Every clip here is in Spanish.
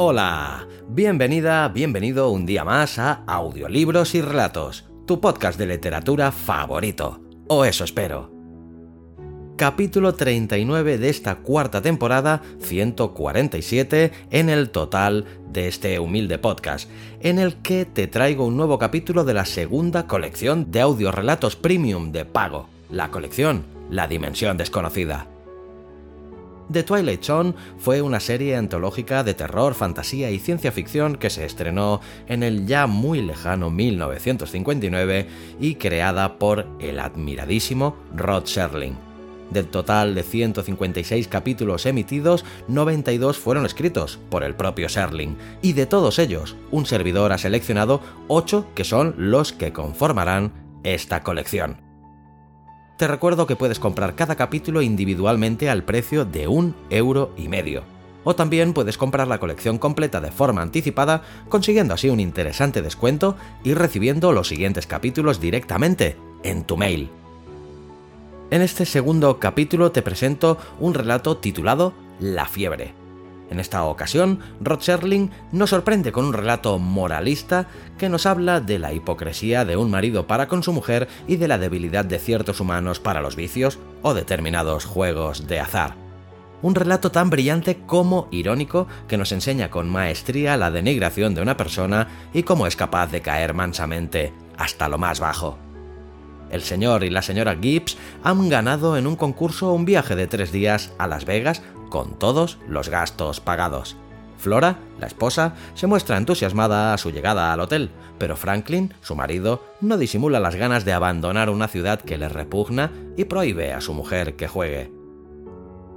Hola, bienvenida, bienvenido un día más a Audiolibros y Relatos, tu podcast de literatura favorito. O eso espero. Capítulo 39 de esta cuarta temporada, 147 en el total de este humilde podcast, en el que te traigo un nuevo capítulo de la segunda colección de audiorelatos premium de pago, la colección La Dimensión Desconocida. The Twilight Zone fue una serie antológica de terror, fantasía y ciencia ficción que se estrenó en el ya muy lejano 1959 y creada por el admiradísimo Rod Serling. Del total de 156 capítulos emitidos, 92 fueron escritos por el propio Serling, y de todos ellos, un servidor ha seleccionado 8 que son los que conformarán esta colección. Te recuerdo que puedes comprar cada capítulo individualmente al precio de un euro y medio. O también puedes comprar la colección completa de forma anticipada, consiguiendo así un interesante descuento y recibiendo los siguientes capítulos directamente en tu mail. En este segundo capítulo te presento un relato titulado La fiebre en esta ocasión, Rod nos sorprende con un relato moralista que nos habla de la hipocresía de un marido para con su mujer y de la debilidad de ciertos humanos para los vicios o determinados juegos de azar. Un relato tan brillante como irónico que nos enseña con maestría la denigración de una persona y cómo es capaz de caer mansamente hasta lo más bajo. El señor y la señora Gibbs han ganado en un concurso un viaje de tres días a Las Vegas con todos los gastos pagados. Flora, la esposa, se muestra entusiasmada a su llegada al hotel, pero Franklin, su marido, no disimula las ganas de abandonar una ciudad que le repugna y prohíbe a su mujer que juegue.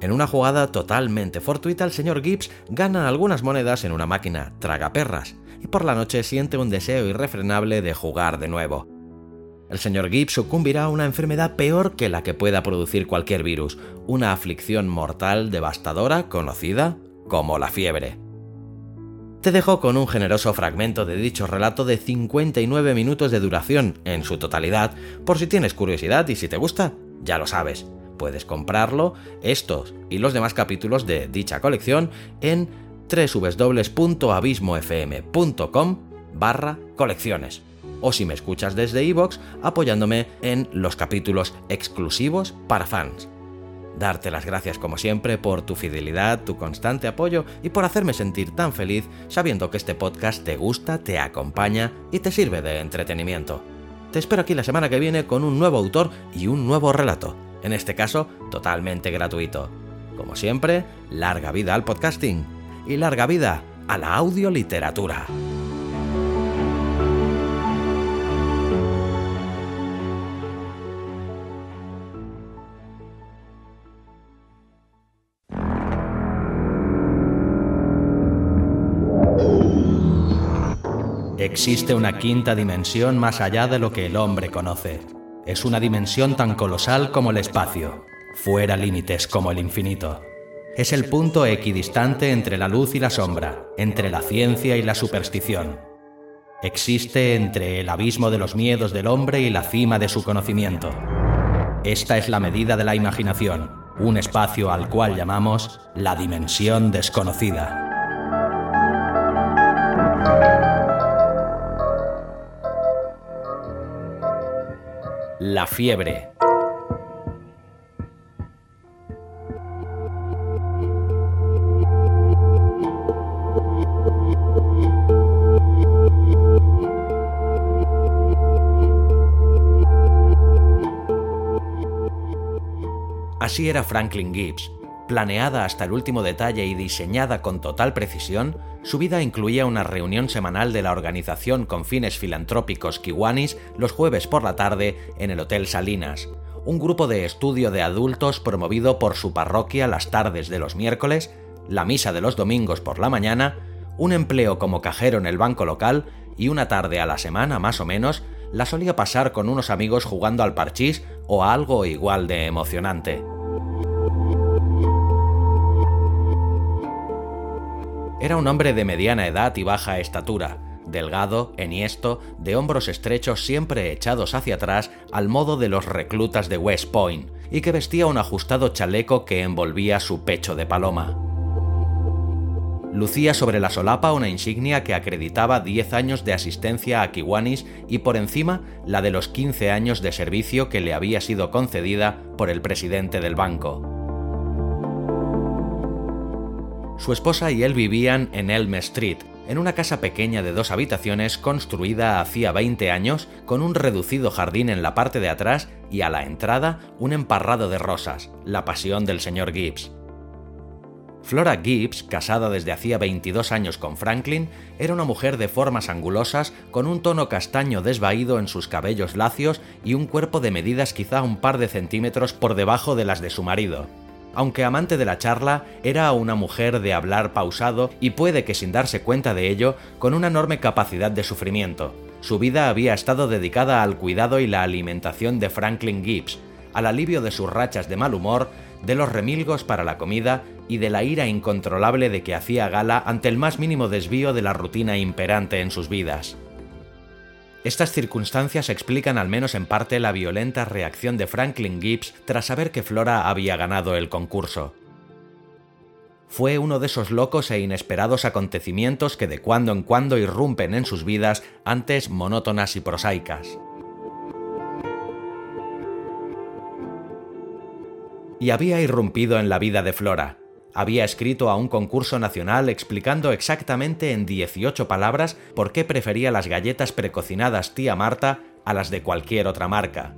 En una jugada totalmente fortuita, el señor Gibbs gana algunas monedas en una máquina tragaperras y por la noche siente un deseo irrefrenable de jugar de nuevo. El señor Gibbs sucumbirá a una enfermedad peor que la que pueda producir cualquier virus, una aflicción mortal devastadora conocida como la fiebre. Te dejo con un generoso fragmento de dicho relato de 59 minutos de duración en su totalidad, por si tienes curiosidad y si te gusta, ya lo sabes, puedes comprarlo, estos y los demás capítulos de dicha colección en www.abismofm.com barra colecciones o si me escuchas desde iVoox apoyándome en los capítulos exclusivos para fans. Darte las gracias como siempre por tu fidelidad, tu constante apoyo y por hacerme sentir tan feliz sabiendo que este podcast te gusta, te acompaña y te sirve de entretenimiento. Te espero aquí la semana que viene con un nuevo autor y un nuevo relato, en este caso totalmente gratuito. Como siempre, larga vida al podcasting y larga vida a la audioliteratura. Existe una quinta dimensión más allá de lo que el hombre conoce. Es una dimensión tan colosal como el espacio, fuera límites como el infinito. Es el punto equidistante entre la luz y la sombra, entre la ciencia y la superstición. Existe entre el abismo de los miedos del hombre y la cima de su conocimiento. Esta es la medida de la imaginación, un espacio al cual llamamos la dimensión desconocida. La fiebre. Así era Franklin Gibbs. Planeada hasta el último detalle y diseñada con total precisión, su vida incluía una reunión semanal de la organización con fines filantrópicos Kiwanis los jueves por la tarde en el Hotel Salinas, un grupo de estudio de adultos promovido por su parroquia las tardes de los miércoles, la misa de los domingos por la mañana, un empleo como cajero en el banco local y una tarde a la semana más o menos la solía pasar con unos amigos jugando al parchís o a algo igual de emocionante. Era un hombre de mediana edad y baja estatura, delgado, enhiesto, de hombros estrechos siempre echados hacia atrás al modo de los reclutas de West Point, y que vestía un ajustado chaleco que envolvía su pecho de paloma. Lucía sobre la solapa una insignia que acreditaba 10 años de asistencia a Kiwanis y por encima la de los 15 años de servicio que le había sido concedida por el presidente del banco. Su esposa y él vivían en Elm Street, en una casa pequeña de dos habitaciones construida hacía 20 años con un reducido jardín en la parte de atrás y a la entrada un emparrado de rosas, la pasión del señor Gibbs. Flora Gibbs, casada desde hacía 22 años con Franklin, era una mujer de formas angulosas, con un tono castaño desvaído en sus cabellos lacios y un cuerpo de medidas quizá un par de centímetros por debajo de las de su marido aunque amante de la charla, era una mujer de hablar pausado y puede que sin darse cuenta de ello, con una enorme capacidad de sufrimiento. Su vida había estado dedicada al cuidado y la alimentación de Franklin Gibbs, al alivio de sus rachas de mal humor, de los remilgos para la comida y de la ira incontrolable de que hacía gala ante el más mínimo desvío de la rutina imperante en sus vidas. Estas circunstancias explican al menos en parte la violenta reacción de Franklin Gibbs tras saber que Flora había ganado el concurso. Fue uno de esos locos e inesperados acontecimientos que de cuando en cuando irrumpen en sus vidas antes monótonas y prosaicas. Y había irrumpido en la vida de Flora, había escrito a un concurso nacional explicando exactamente en 18 palabras por qué prefería las galletas precocinadas tía Marta a las de cualquier otra marca.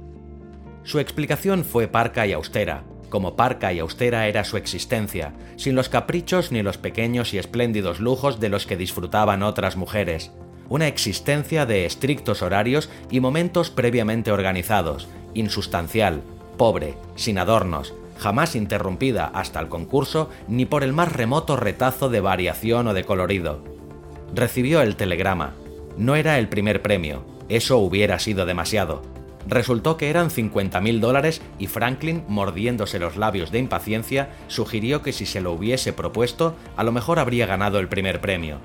Su explicación fue parca y austera, como parca y austera era su existencia, sin los caprichos ni los pequeños y espléndidos lujos de los que disfrutaban otras mujeres. Una existencia de estrictos horarios y momentos previamente organizados, insustancial, pobre, sin adornos, jamás interrumpida hasta el concurso ni por el más remoto retazo de variación o de colorido. Recibió el telegrama. No era el primer premio, eso hubiera sido demasiado. Resultó que eran 50.000 dólares y Franklin, mordiéndose los labios de impaciencia, sugirió que si se lo hubiese propuesto, a lo mejor habría ganado el primer premio.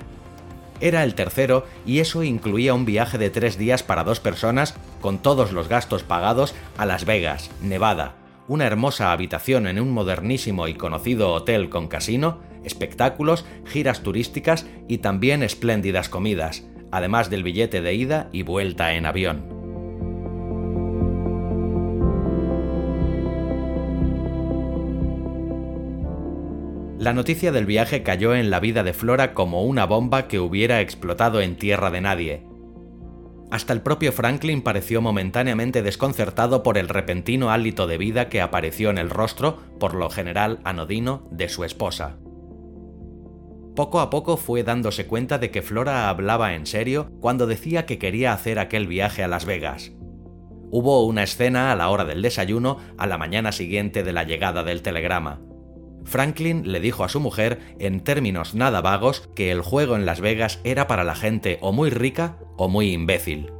Era el tercero y eso incluía un viaje de tres días para dos personas con todos los gastos pagados a Las Vegas, Nevada, una hermosa habitación en un modernísimo y conocido hotel con casino, espectáculos, giras turísticas y también espléndidas comidas, además del billete de ida y vuelta en avión. La noticia del viaje cayó en la vida de Flora como una bomba que hubiera explotado en tierra de nadie, hasta el propio Franklin pareció momentáneamente desconcertado por el repentino hálito de vida que apareció en el rostro, por lo general anodino, de su esposa. Poco a poco fue dándose cuenta de que Flora hablaba en serio cuando decía que quería hacer aquel viaje a Las Vegas. Hubo una escena a la hora del desayuno a la mañana siguiente de la llegada del telegrama. Franklin le dijo a su mujer, en términos nada vagos, que el juego en Las Vegas era para la gente o muy rica o muy imbécil.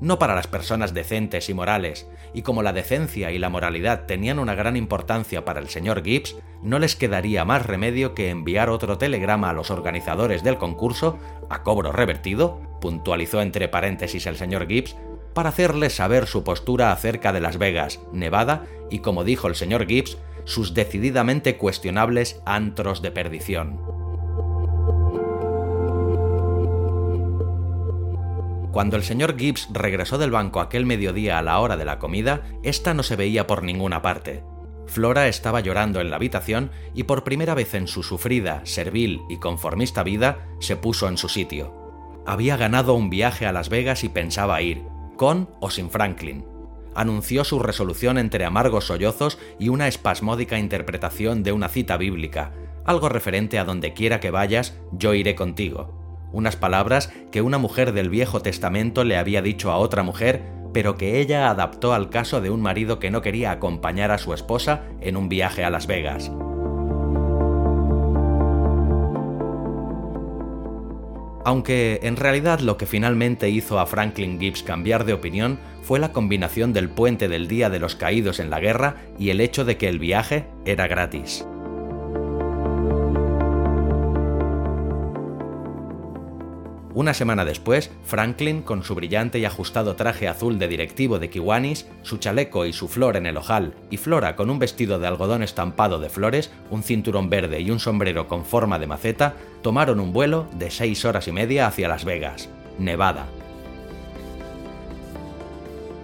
No para las personas decentes y morales, y como la decencia y la moralidad tenían una gran importancia para el señor Gibbs, no les quedaría más remedio que enviar otro telegrama a los organizadores del concurso, a cobro revertido, puntualizó entre paréntesis el señor Gibbs, para hacerles saber su postura acerca de Las Vegas, Nevada, y como dijo el señor Gibbs, sus decididamente cuestionables antros de perdición. Cuando el señor Gibbs regresó del banco aquel mediodía a la hora de la comida, esta no se veía por ninguna parte. Flora estaba llorando en la habitación y por primera vez en su sufrida, servil y conformista vida se puso en su sitio. Había ganado un viaje a Las Vegas y pensaba ir, con o sin Franklin anunció su resolución entre amargos sollozos y una espasmódica interpretación de una cita bíblica, algo referente a donde quiera que vayas, yo iré contigo. Unas palabras que una mujer del Viejo Testamento le había dicho a otra mujer, pero que ella adaptó al caso de un marido que no quería acompañar a su esposa en un viaje a Las Vegas. aunque en realidad lo que finalmente hizo a Franklin Gibbs cambiar de opinión fue la combinación del puente del Día de los Caídos en la Guerra y el hecho de que el viaje era gratis. Una semana después, Franklin, con su brillante y ajustado traje azul de directivo de Kiwanis, su chaleco y su flor en el ojal, y Flora con un vestido de algodón estampado de flores, un cinturón verde y un sombrero con forma de maceta, tomaron un vuelo de seis horas y media hacia Las Vegas, Nevada.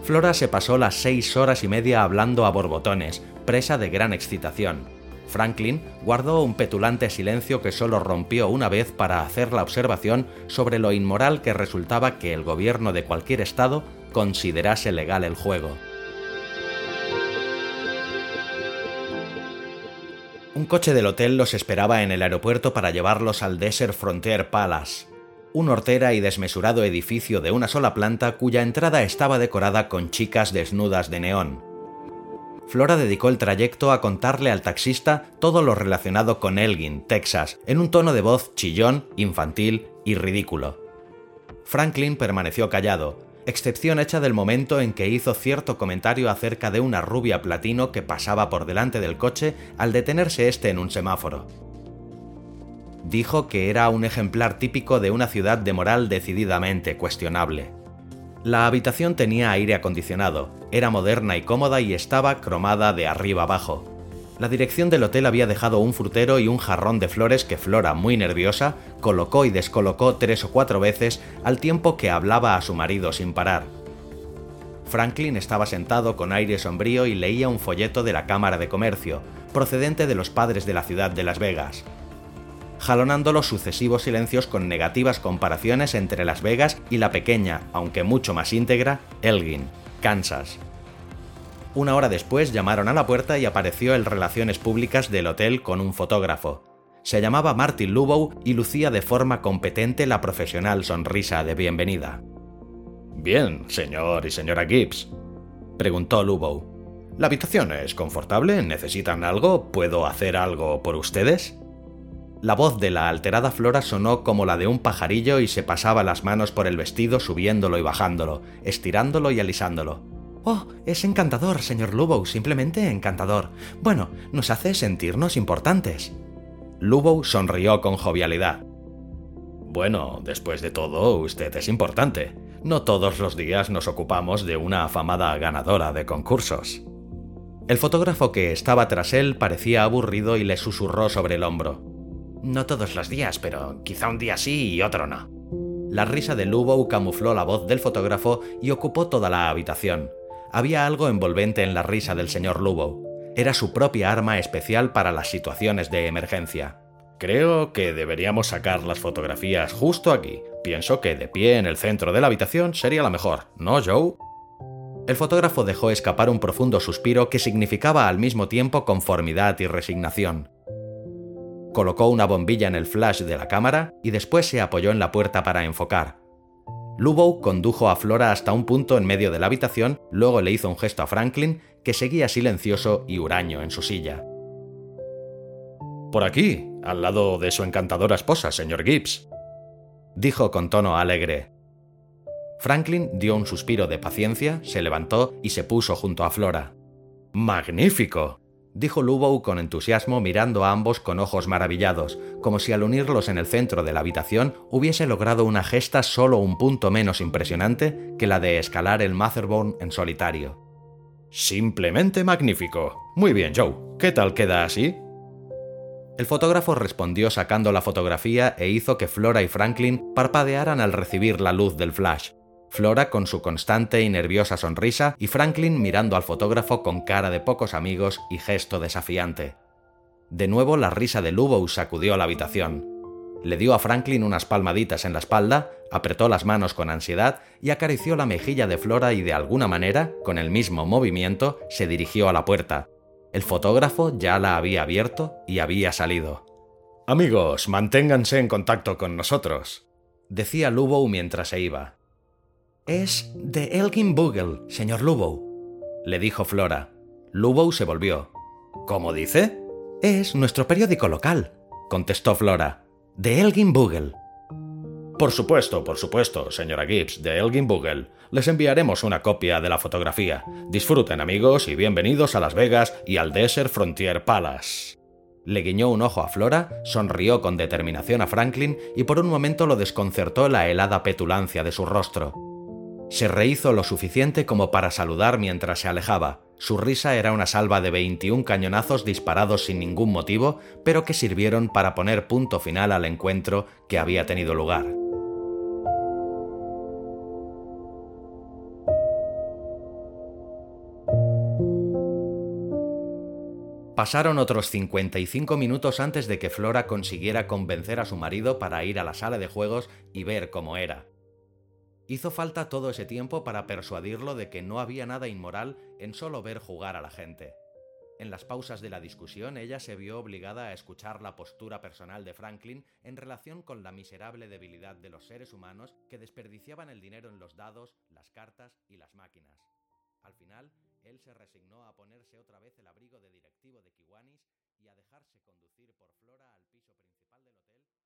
Flora se pasó las seis horas y media hablando a borbotones, presa de gran excitación. Franklin guardó un petulante silencio que solo rompió una vez para hacer la observación sobre lo inmoral que resultaba que el gobierno de cualquier estado considerase legal el juego. Un coche del hotel los esperaba en el aeropuerto para llevarlos al Desert Frontier Palace, un hortera y desmesurado edificio de una sola planta cuya entrada estaba decorada con chicas desnudas de neón. Flora dedicó el trayecto a contarle al taxista todo lo relacionado con Elgin, Texas, en un tono de voz chillón, infantil y ridículo. Franklin permaneció callado, excepción hecha del momento en que hizo cierto comentario acerca de una rubia platino que pasaba por delante del coche al detenerse este en un semáforo. Dijo que era un ejemplar típico de una ciudad de moral decididamente cuestionable. La habitación tenía aire acondicionado, era moderna y cómoda y estaba cromada de arriba abajo. La dirección del hotel había dejado un frutero y un jarrón de flores que Flora, muy nerviosa, colocó y descolocó tres o cuatro veces al tiempo que hablaba a su marido sin parar. Franklin estaba sentado con aire sombrío y leía un folleto de la Cámara de Comercio, procedente de los padres de la ciudad de Las Vegas jalonando los sucesivos silencios con negativas comparaciones entre Las Vegas y la pequeña, aunque mucho más íntegra, Elgin, Kansas. Una hora después llamaron a la puerta y apareció el Relaciones Públicas del hotel con un fotógrafo. Se llamaba Martin Lubow y lucía de forma competente la profesional sonrisa de bienvenida. Bien, señor y señora Gibbs, preguntó Lubow. ¿La habitación es confortable? ¿Necesitan algo? ¿Puedo hacer algo por ustedes? La voz de la alterada Flora sonó como la de un pajarillo y se pasaba las manos por el vestido subiéndolo y bajándolo, estirándolo y alisándolo. Oh, es encantador, señor Lubow, simplemente encantador. Bueno, nos hace sentirnos importantes. Lubow sonrió con jovialidad. Bueno, después de todo, usted es importante. No todos los días nos ocupamos de una afamada ganadora de concursos. El fotógrafo que estaba tras él parecía aburrido y le susurró sobre el hombro. No todos los días, pero quizá un día sí y otro no. La risa de Lubow camufló la voz del fotógrafo y ocupó toda la habitación. Había algo envolvente en la risa del señor Lubow. Era su propia arma especial para las situaciones de emergencia. Creo que deberíamos sacar las fotografías justo aquí. Pienso que de pie en el centro de la habitación sería la mejor, ¿no, Joe? El fotógrafo dejó escapar un profundo suspiro que significaba al mismo tiempo conformidad y resignación colocó una bombilla en el flash de la cámara y después se apoyó en la puerta para enfocar. Lubow condujo a Flora hasta un punto en medio de la habitación, luego le hizo un gesto a Franklin, que seguía silencioso y huraño en su silla. Por aquí, al lado de su encantadora esposa, señor Gibbs, dijo con tono alegre. Franklin dio un suspiro de paciencia, se levantó y se puso junto a Flora. ¡Magnífico! Dijo Lubow con entusiasmo mirando a ambos con ojos maravillados, como si al unirlos en el centro de la habitación hubiese logrado una gesta solo un punto menos impresionante que la de escalar el Matherborn en solitario. Simplemente magnífico. Muy bien, Joe. ¿Qué tal queda así? El fotógrafo respondió sacando la fotografía e hizo que Flora y Franklin parpadearan al recibir la luz del flash. Flora con su constante y nerviosa sonrisa y Franklin mirando al fotógrafo con cara de pocos amigos y gesto desafiante. De nuevo la risa de Lubow sacudió la habitación. Le dio a Franklin unas palmaditas en la espalda, apretó las manos con ansiedad y acarició la mejilla de Flora y de alguna manera, con el mismo movimiento, se dirigió a la puerta. El fotógrafo ya la había abierto y había salido. Amigos, manténganse en contacto con nosotros, decía Lubow mientras se iba. Es de Elgin Bugle, señor Lubow, le dijo Flora. Lubow se volvió. ¿Cómo dice? Es nuestro periódico local, contestó Flora. De Elgin Bugle. Por supuesto, por supuesto, señora Gibbs, de Elgin Bugle. Les enviaremos una copia de la fotografía. Disfruten, amigos, y bienvenidos a Las Vegas y al Desert Frontier Palace. Le guiñó un ojo a Flora, sonrió con determinación a Franklin y por un momento lo desconcertó la helada petulancia de su rostro. Se rehizo lo suficiente como para saludar mientras se alejaba. Su risa era una salva de 21 cañonazos disparados sin ningún motivo, pero que sirvieron para poner punto final al encuentro que había tenido lugar. Pasaron otros 55 minutos antes de que Flora consiguiera convencer a su marido para ir a la sala de juegos y ver cómo era. Hizo falta todo ese tiempo para persuadirlo de que no había nada inmoral en solo ver jugar a la gente. En las pausas de la discusión, ella se vio obligada a escuchar la postura personal de Franklin en relación con la miserable debilidad de los seres humanos que desperdiciaban el dinero en los dados, las cartas y las máquinas. Al final, él se resignó a ponerse otra vez el abrigo de directivo de Kiwanis y a dejarse conducir por Flora al piso principal del hotel